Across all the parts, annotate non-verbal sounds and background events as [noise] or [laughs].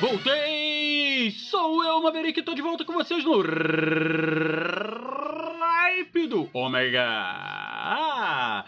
Voltei! Sou eu, Maverick, tô de volta com vocês no Hype do Ômega! Ah!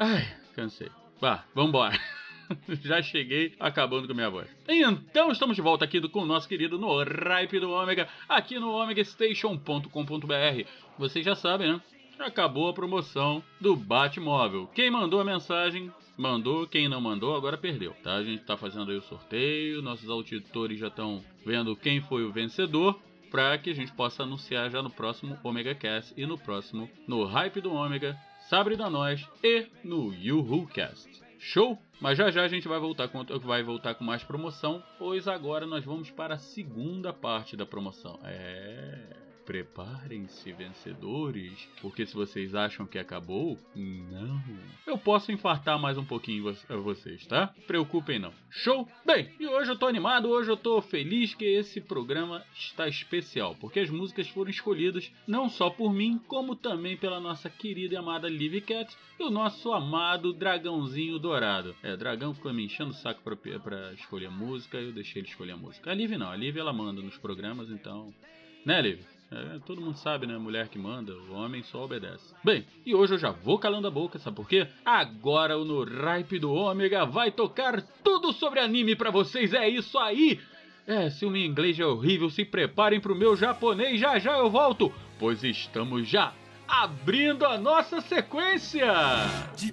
Ai, cansei. Vá, vambora. [laughs] Já cheguei acabando com minha voz. Então estamos de volta aqui com o nosso querido no Hype do Ômega, aqui no omegastation.com.br. Vocês já sabem, né? Acabou a promoção do Batmóvel. Quem mandou a mensagem mandou, quem não mandou agora perdeu, tá? A gente tá fazendo aí o sorteio, nossos auditores já estão vendo quem foi o vencedor para que a gente possa anunciar já no próximo Omega Cast e no próximo no Hype do Ômega, Sabre da Nós e no Yuhu Cast. Show? Mas já já a gente vai voltar com vai voltar com mais promoção, pois agora nós vamos para a segunda parte da promoção. É, Preparem-se, vencedores, porque se vocês acham que acabou, não. Eu posso infartar mais um pouquinho vo- vocês, tá? Preocupem não. Show? Bem, e hoje eu tô animado, hoje eu tô feliz que esse programa está especial, porque as músicas foram escolhidas não só por mim, como também pela nossa querida e amada Liv Cat e o nosso amado Dragãozinho Dourado. É, Dragão ficou me enchendo o saco pra, pra escolher música, eu deixei ele escolher a música. A Liv não, a Liv ela manda nos programas, então. Né, Liv? É, todo mundo sabe, né? Mulher que manda, o homem só obedece. Bem, e hoje eu já vou calando a boca, sabe por quê? Agora o No Ripe do Ômega vai tocar tudo sobre anime pra vocês, é isso aí! É, se o meu inglês é horrível, se preparem pro meu japonês, já já eu volto, pois estamos já abrindo a nossa sequência! 自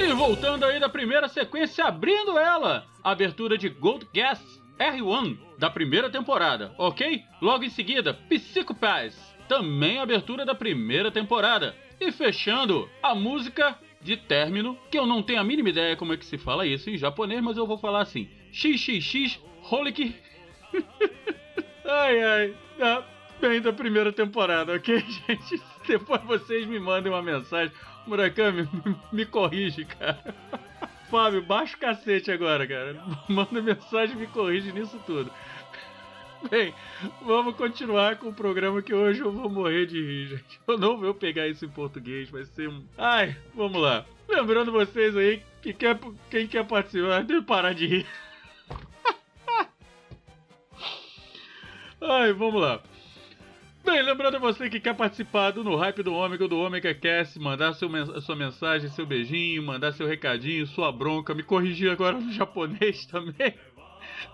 E voltando aí da primeira sequência, abrindo ela, abertura de Gold Gas R1 da primeira temporada, ok? Logo em seguida, Psicopass, também abertura da primeira temporada. E fechando, a música de término, que eu não tenho a mínima ideia como é que se fala isso em japonês, mas eu vou falar assim: XXX Holic. [laughs] ai ai, ah, bem da primeira temporada, ok, [laughs] gente? Depois vocês me mandem uma mensagem. Murakami, [laughs] me, corrige, cara. Fábio, baixa o cacete agora, cara. Manda mensagem e me corrige nisso tudo. Bem, vamos continuar com o programa que hoje eu vou morrer de rir, gente. Eu não vou pegar isso em português, vai ser um. Ai, vamos lá. Lembrando vocês aí que quer, quem quer participar, que parar de rir. Ai, vamos lá. Bem, lembrando você que quer participar do No Hype do Ômega, do Ômega Cast, mandar seu, sua mensagem, seu beijinho, mandar seu recadinho, sua bronca, me corrigir agora no [laughs] japonês também.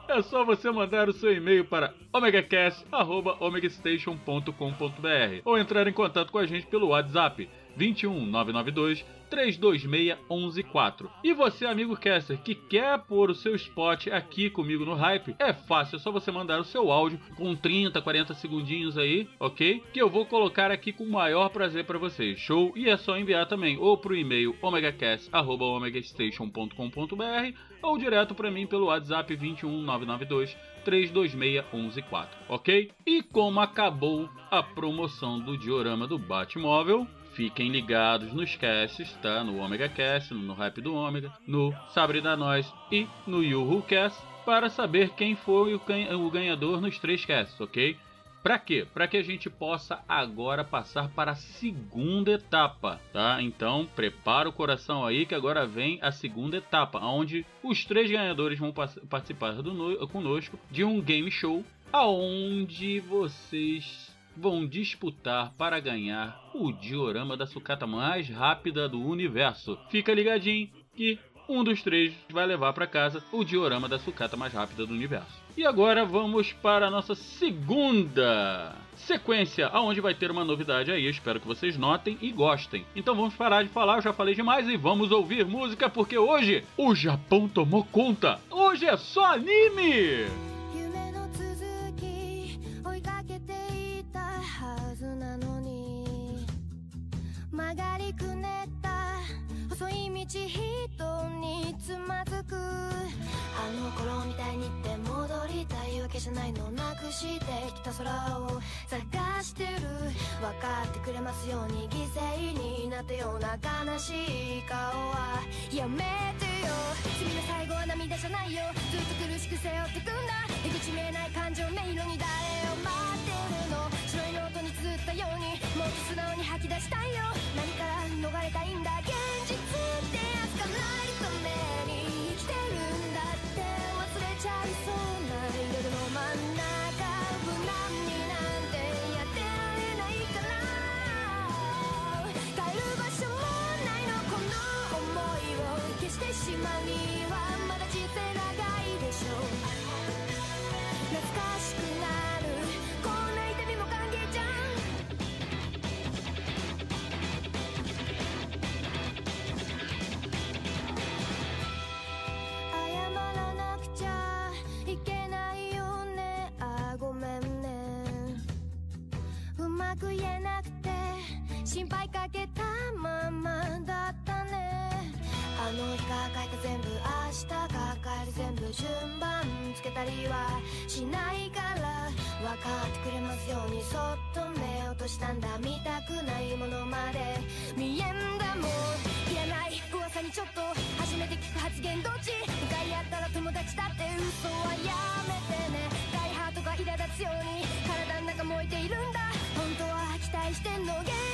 É só você mandar o seu e-mail para omegacast.omegastation.com.br ou entrar em contato com a gente pelo WhatsApp 21 992 326 114. E você, amigo caster, que quer pôr o seu spot aqui comigo no Hype, é fácil, é só você mandar o seu áudio com 30, 40 segundinhos aí, ok? Que eu vou colocar aqui com o maior prazer para vocês. Show? E é só enviar também ou pro e-mail omegacast@omegastation.com.br ou direto para mim pelo WhatsApp 21 992 326 114, ok? E como acabou a promoção do diorama do Batmóvel, fiquem ligados nos casts, tá? No Omega Cast, no Hype do Ômega, no Sabre da Nós e no Yuhu Cast para saber quem foi o ganha- o ganhador nos três casts, ok? Pra quê? Pra que a gente possa agora passar para a segunda etapa, tá? Então, prepara o coração aí que agora vem a segunda etapa, onde os três ganhadores vão participar do no- conosco de um game show aonde vocês vão disputar para ganhar o diorama da sucata mais rápida do universo. Fica ligadinho que um dos três vai levar para casa o diorama da sucata mais rápida do universo. E agora vamos para a nossa segunda sequência, aonde vai ter uma novidade aí. Espero que vocês notem e gostem. Então vamos parar de falar, eu já falei demais e vamos ouvir música porque hoje o Japão tomou conta. Hoje é só anime. 曲がりくねった。細い道人につまずく。あの頃みたいにって戻りたいわけじゃないのなくしてきた空を探してる。分かってくれますように犠牲になったような悲しい顔は。やめてよ。君の最後は涙じゃないよ。ずっと苦しく背負ってくんだ。出口見えない感情迷路に誰を待ってる？ノートに綴ったようにもっと素直に吐き出したいよ。何から逃れたいんだ現実ってやつがないために生きてるんだって忘れちゃいそうな夜の真ん中。無難になんてやってられないから。帰る場所もないの。この想いを消してしまうには。く言えなくて心配かけたままだったね。あの日が書いた全部明日が帰る全部順番つけたりはしないから分かってくれますようにそっと目を落としたんだ見たくないものまで。見えんだもんいらない噂にちょっと初めて聞く発言どっち？向かい合ったら友達だって嘘はやめてね。しての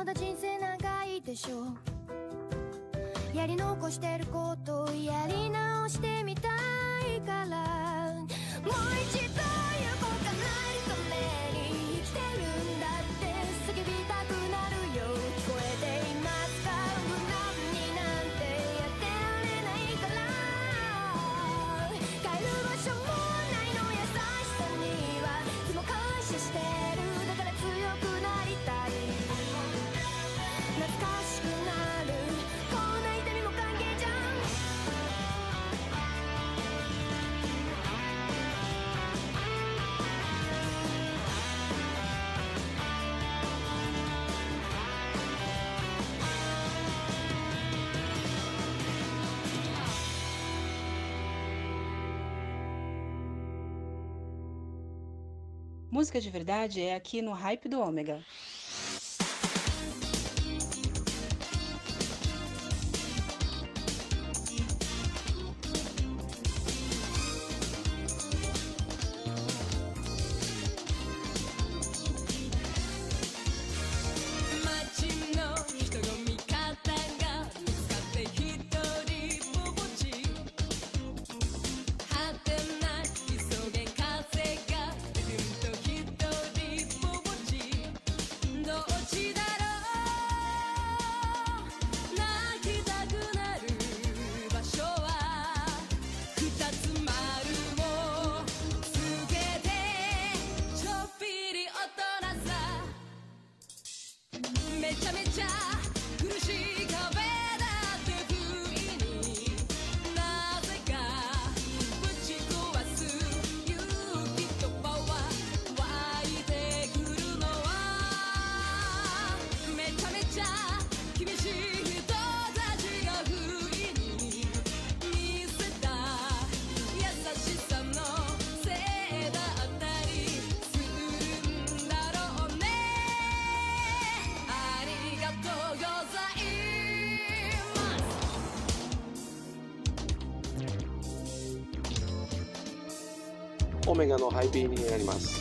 まだ人生長いでしょやり残してることやり直してみたい。Música de verdade é aqui no Hype do Ômega. オメガのハイビーになります。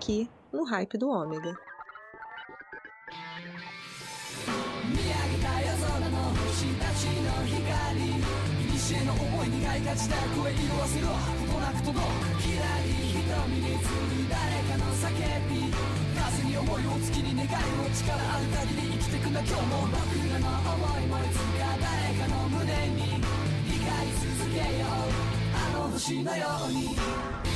Aqui, no hype do Ômega. 見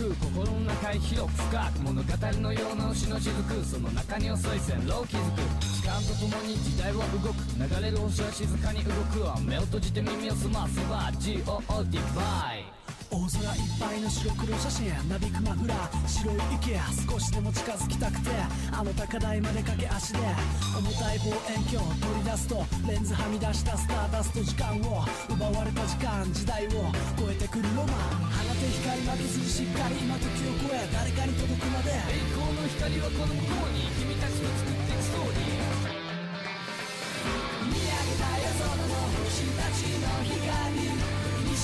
く心の中へ広く深く物語のような星の雫。その中に遅い線路を築く。時間とともに時代は動く。流れる星は静かに動く。わ目を閉じて耳を澄ませば GOD バイ大空いっぱいの白黒写真なびくマフラー白い池少しでも近づきたくて。あの高台まで駆け足で重たい望遠鏡取り出すとレンズはみ出したスターダスト時間を奪われた時間時代を超えてくるロマン。放て光負けずにしっかり今時を超え誰かに届くまで。栄光の光はこの向こうに君たちの作っていくストーリー。見上げた夜空の星たちの光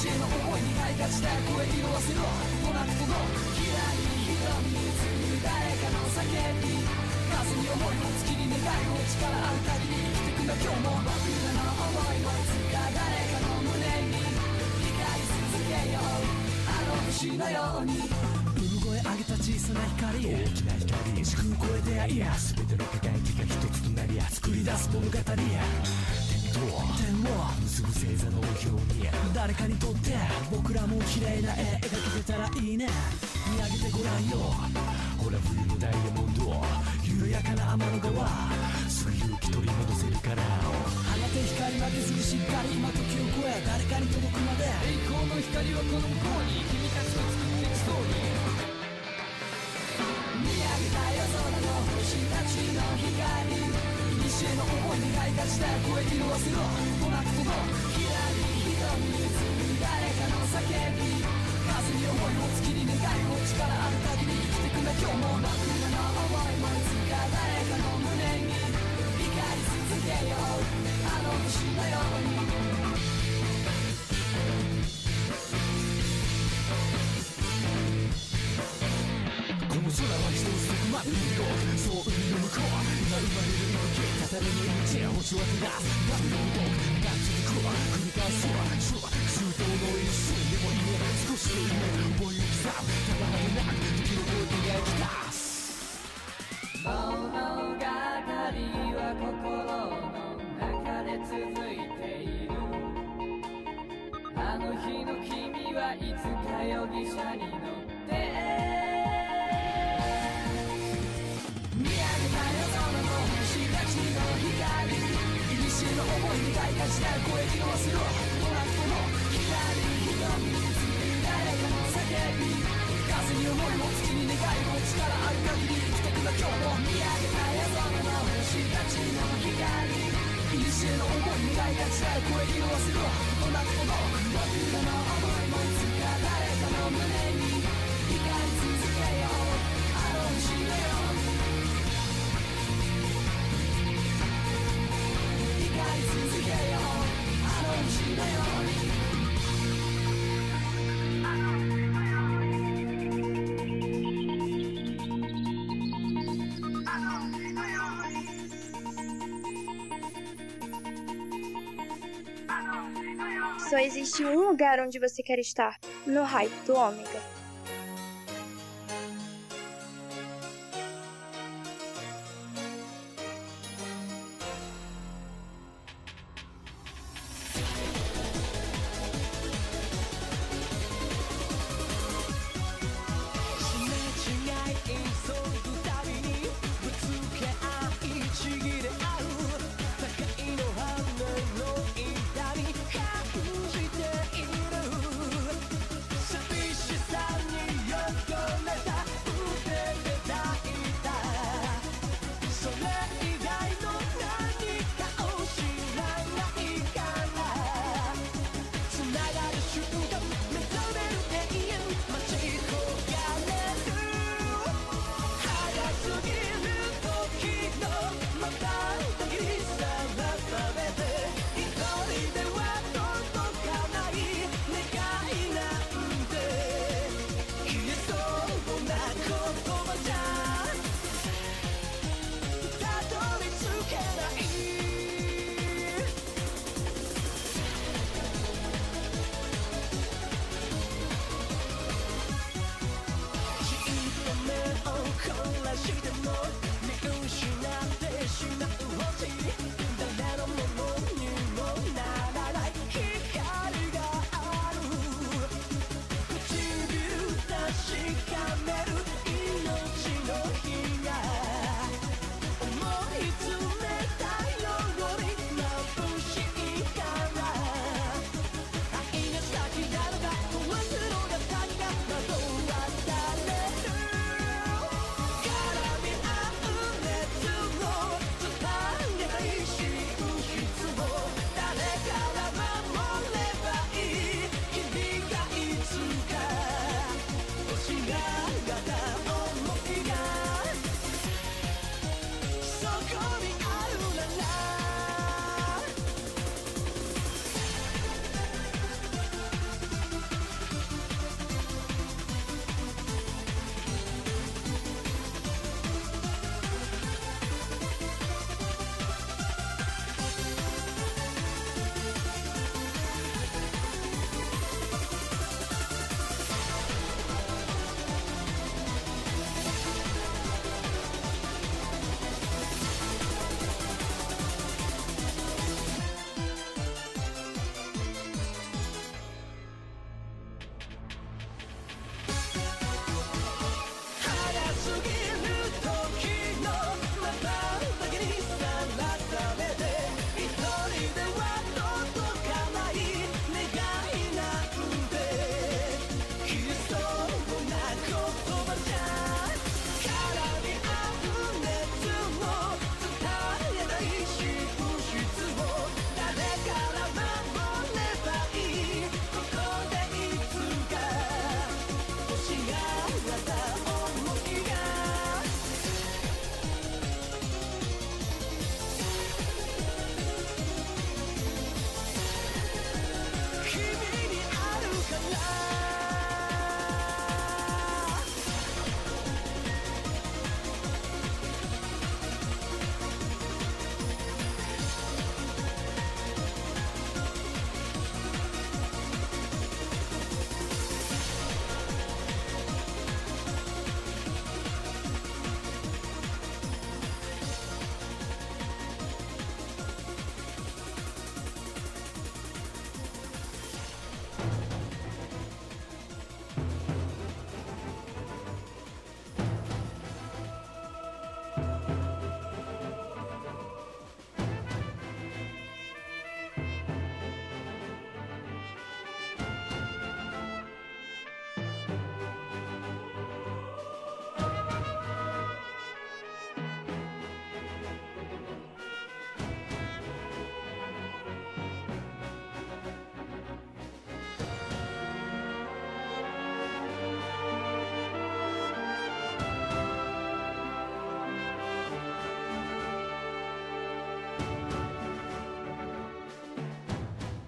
西への思いにがいがちだ声色あせろことなく届くきらり瞳に映る誰かの叫び風に思いを月に願いを力ある限り生きてくんだ今日も僕らの思いもいつか誰かの胸に光り続けようあの星のように声上げた小さな光大きな光時空超え出会いや全ての輝きが一つとなりや作り出す物語点を結ぶ星座の表に誰かにとって僕らも綺麗な絵描けてたらいいね。見上げてごらんよ。ほら冬のダイヤモンド。緩やかな天の川。すぐ勇気取り戻せるから。放て光負けずにしっかり今時を超え誰かに届くまで。栄光の光はこの向こうに君たちの作っていくストーリー。見上げた夜空の星たちの光。西への思いにがいがちだ声色あせろことなく届くきらり瞳に映る誰かの叫び風に思いを月に願いを力ある限り生きてくんだ今日も僕らの思いもいつか誰かの胸に光り続けようあの星のようにこの空は一つそこまで広くそう海の向こう今生まれる息語れの命や星は照らす波の動くが続くわ繰り返すわ周周到の一瞬でもいいね少しの夢思いを刻むただでなく時の声で描き出す物語は心の中で続いているあの日の君はいつか容疑者に乗ってに大価値なる攻撃を忘ろもなくとも左の誰かの叫び風に思いも月に願いも力ある限り生きてくの今日も見上げた夜空の星たちの光いにしえの思いに大価値な声攻撃す忘れろもなくとも僕らの existe um lugar onde você quer estar: no hype do Ômega.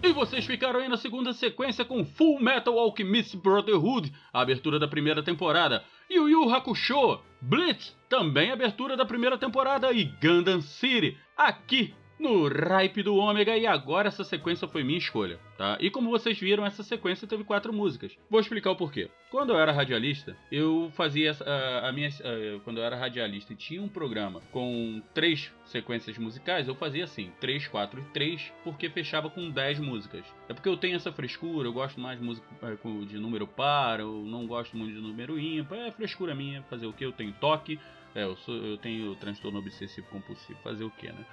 E vocês ficaram aí na segunda sequência com Full Metal Alchemist Brotherhood, a abertura da primeira temporada. Yu Yu Hakusho, Blitz, também abertura da primeira temporada. E Gundam City, aqui no Ripe do Ômega. E agora essa sequência foi minha escolha, tá? E como vocês viram, essa sequência teve quatro músicas. Vou explicar o porquê. Quando eu era radialista, eu fazia a, a minha. quando eu era radialista e tinha um programa com três sequências musicais, eu fazia assim: 3, 4 e 3, porque fechava com 10 músicas. É porque eu tenho essa frescura, eu gosto mais de música é, de número par, eu não gosto muito de número ímpar. É frescura minha, fazer o que? Eu tenho toque, é, eu, sou, eu tenho transtorno obsessivo compulsivo, fazer o que, né?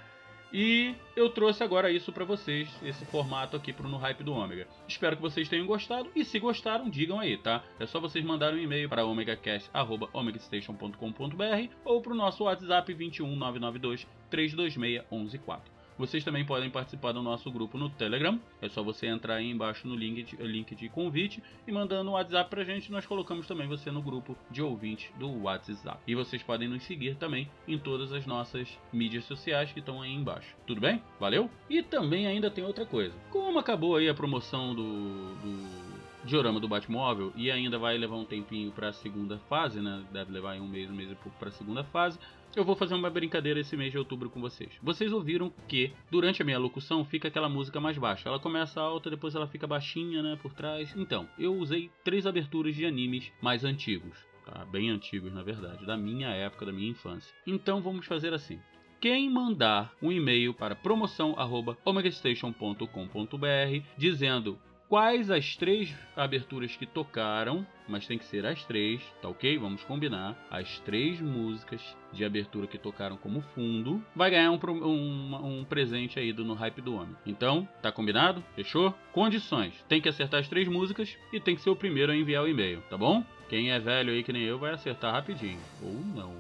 E eu trouxe agora isso pra vocês, esse formato aqui pro No Hype do Ômega. Espero que vocês tenham gostado e se gostaram, digam aí, tá? É só vocês mandarem um e-mail para omegacast@omegastation.com.br ou pro nosso WhatsApp 21 992 326 114. Vocês também podem participar do nosso grupo no Telegram. É só você entrar aí embaixo no link de, link de convite e mandando um WhatsApp pra gente. Nós colocamos também você no grupo de ouvintes do WhatsApp. E vocês podem nos seguir também em todas as nossas mídias sociais que estão aí embaixo. Tudo bem? Valeu? E também ainda tem outra coisa. Como acabou aí a promoção do, do diorama do Batmóvel e ainda vai levar um tempinho para a segunda fase, né? Deve levar um mês, um mês e pouco para a segunda fase. Eu vou fazer uma brincadeira esse mês de outubro com vocês. Vocês ouviram que durante a minha locução fica aquela música mais baixa. Ela começa alta, depois ela fica baixinha, né, por trás. Então, eu usei três aberturas de animes mais antigos, tá? Bem antigos, na verdade, da minha época, da minha infância. Então, vamos fazer assim. Quem mandar um e-mail para promoção@omegastation.com.br dizendo quais as três aberturas que tocaram, mas tem que ser as três, tá ok? Vamos combinar. As três músicas de abertura que tocaram como fundo, vai ganhar um, um- um presente aí do No Hype do Homem. Então, tá combinado? Fechou? Condições: tem que acertar as três músicas e tem que ser o primeiro a enviar o e-mail, tá bom? Quem é velho aí que nem eu vai acertar rapidinho. Ou não.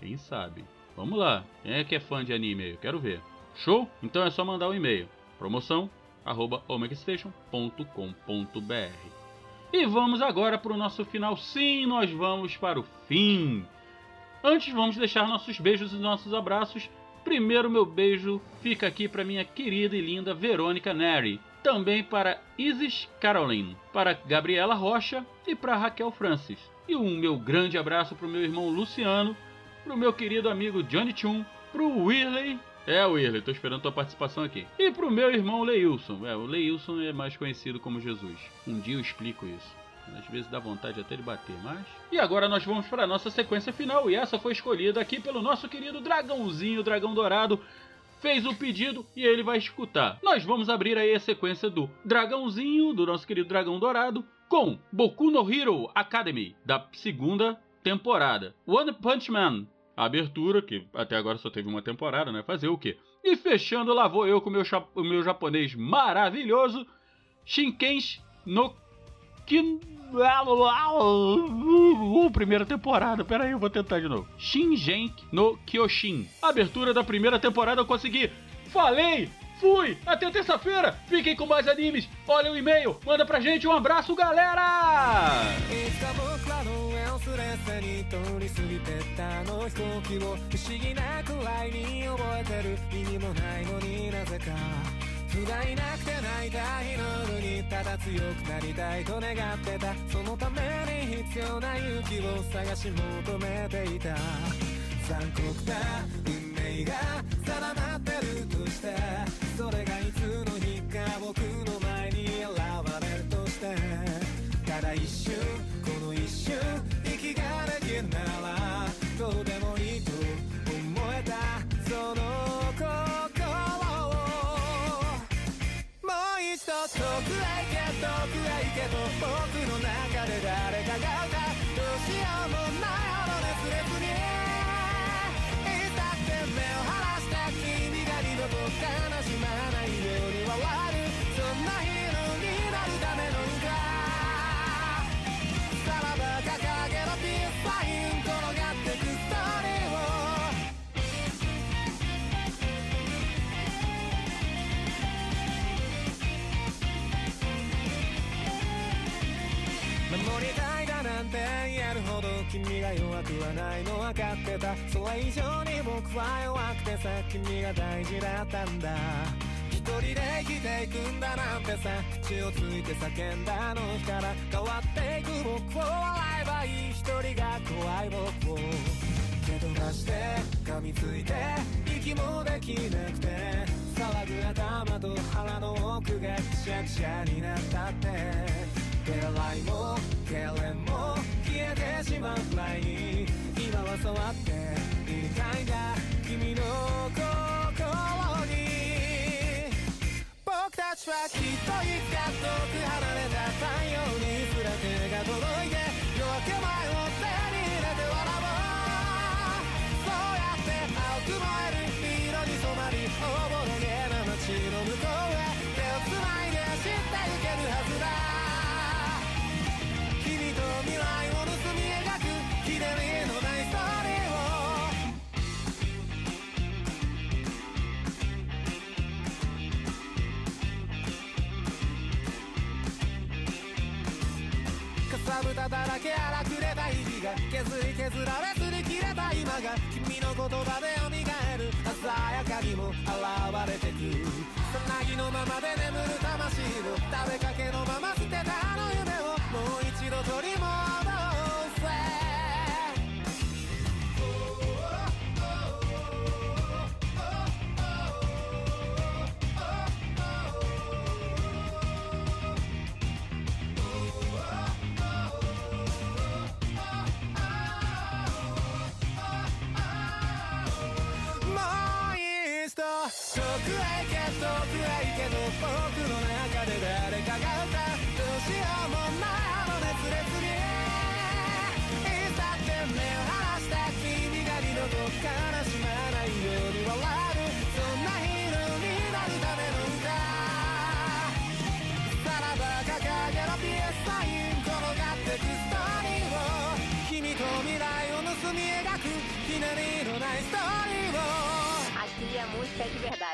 Quem sabe? Vamos lá. Quem é que é fã de anime quero ver. Show? Então é só mandar o e-mail. Promoção omegastation.com.br E vamos agora para o nosso final. Sim, nós vamos para o fim. Antes, vamos deixar nossos beijos e nossos abraços. Primeiro, meu beijo fica aqui para minha querida e linda Verônica Neri. Também para Isis Caroline, para Gabriela Rocha e para Raquel Francis. E um meu grande abraço para o meu irmão Luciano, para o meu querido amigo Johnny Chun, para o Whirley. É, Whirley, tô esperando tua participação aqui. E pro meu irmão Leilson. É, o Leilson é mais conhecido como Jesus. Um dia eu explico isso. Às vezes dá vontade até de bater, mas. E agora nós vamos para a nossa sequência final. E essa foi escolhida aqui pelo nosso querido dragãozinho, dragão dourado. Fez o pedido e ele vai escutar. Nós vamos abrir aí a sequência do Dragãozinho, do nosso querido Dragão Dourado, com Boku no Hero Academy, da segunda temporada. One Punch Man, a abertura, que até agora só teve uma temporada, né? Fazer o quê? E fechando, lá vou eu com o meu, o meu japonês maravilhoso, Shinkenshi no Kin... Uh, primeira temporada, pera aí, eu vou tentar de novo. Shingenki no Kyoshin. Abertura da primeira temporada eu consegui. Falei! Fui! Até terça-feira! Fiquem com mais animes! Olha o e-mail! Manda pra gente um abraço, galera! つらの上をすれすれに通り過ぎてったあの飛行機を不思議なくらいに覚えてる意味もないのになぜか。不甲斐なくて泣いた日の夜にただ強くなりたいと願ってた。そのために必要な勇気を探し求めていた。残酷な運命が定まってるとして。君が弱くはないの分かってた。それ以上に僕は弱くてさ君が大事だったんだ。一人で生きていくんだなんてさ血をついて叫んだあの日から変わっていく僕を笑えばいい。一人が怖い僕を。蹴飛ばして噛みついて息もできなくて騒ぐ頭と腹の奥がくしゃくしゃになったって。手洗いも痙攣も消えてしまうくらいに今は触っていたいんだ君の心に。僕たちはきっといつか遠く離れた太陽に言葉で蘇る鮮やかにも現れてく。さなぎのままで眠る魂の食べかけの僕の中で誰かが歌うどうしようもないの熱烈にいつだって目を離した君が二度と悲しまないように笑うそんなヒーローになるための歌さらば掲げろピエスサイン転がってくストーリーを君と未来を盗み描くひねりのないストーリーを Aqui a música de verdade.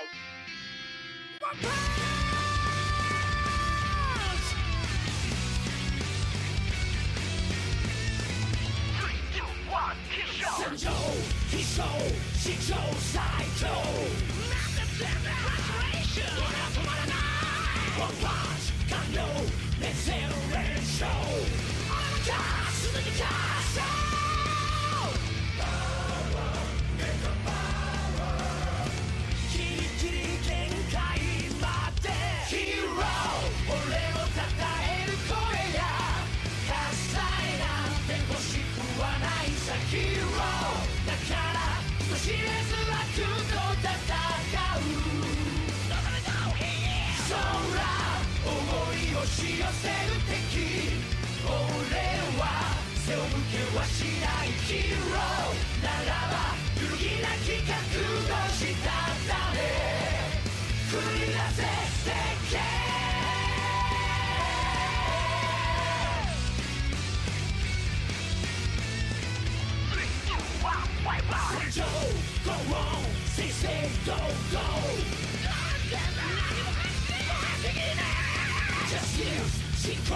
臭，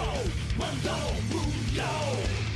我不要。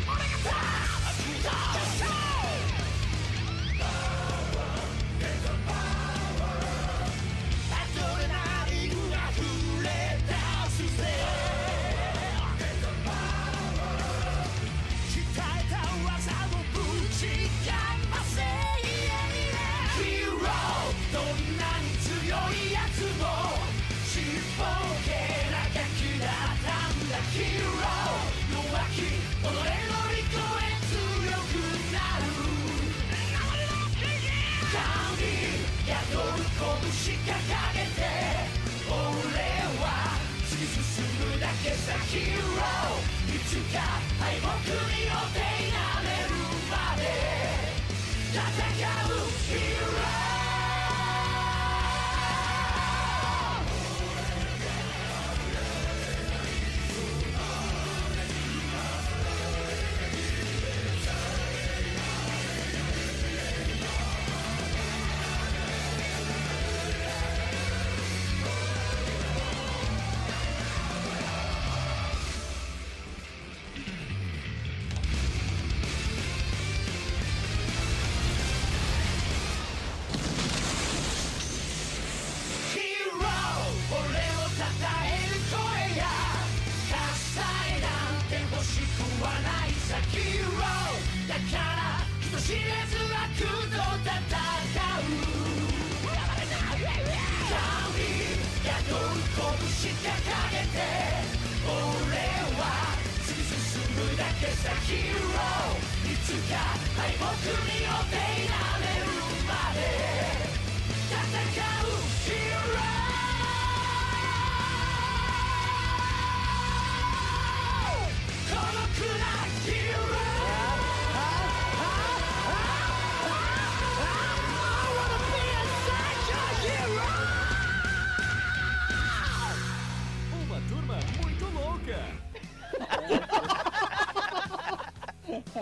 した。ヒーローいつか敗北によってい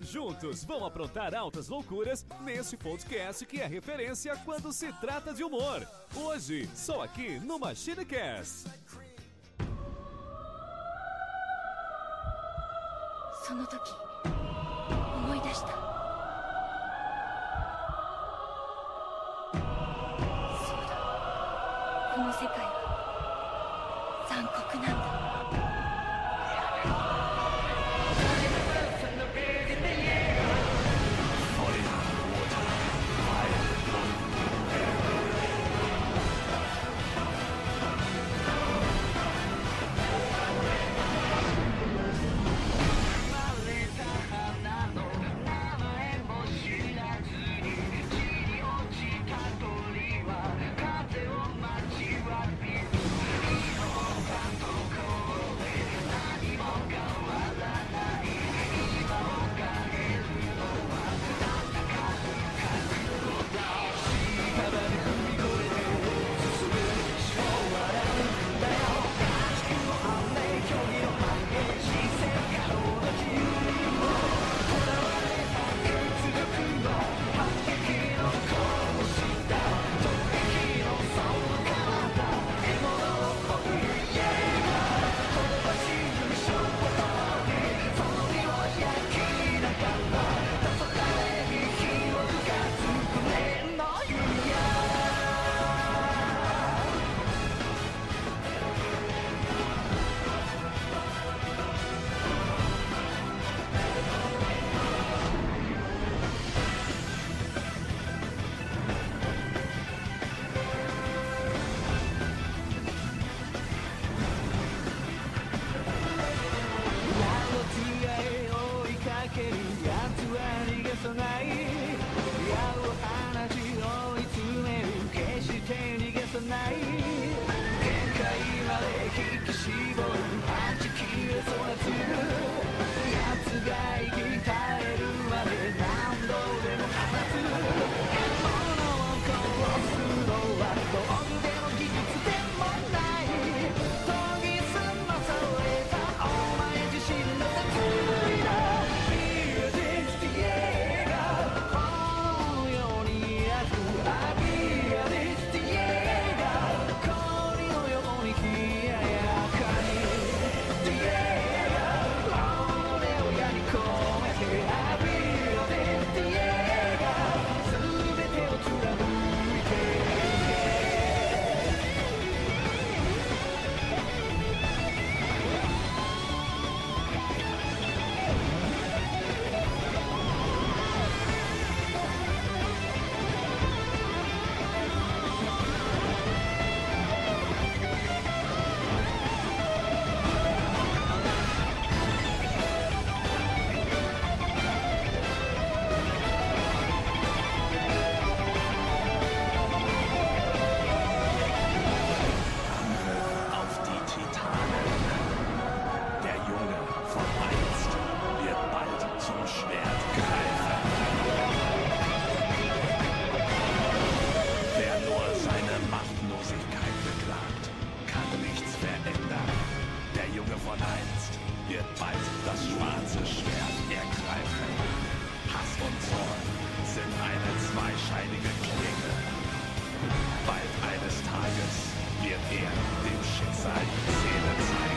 Juntos vão aprontar altas loucuras nesse podcast que é referência quando se trata de humor. Hoje, só aqui no MachineCast. その時思い出したそうだこの世界は残酷なんだ Tages wird er dem Schicksal die Zähne zeigen.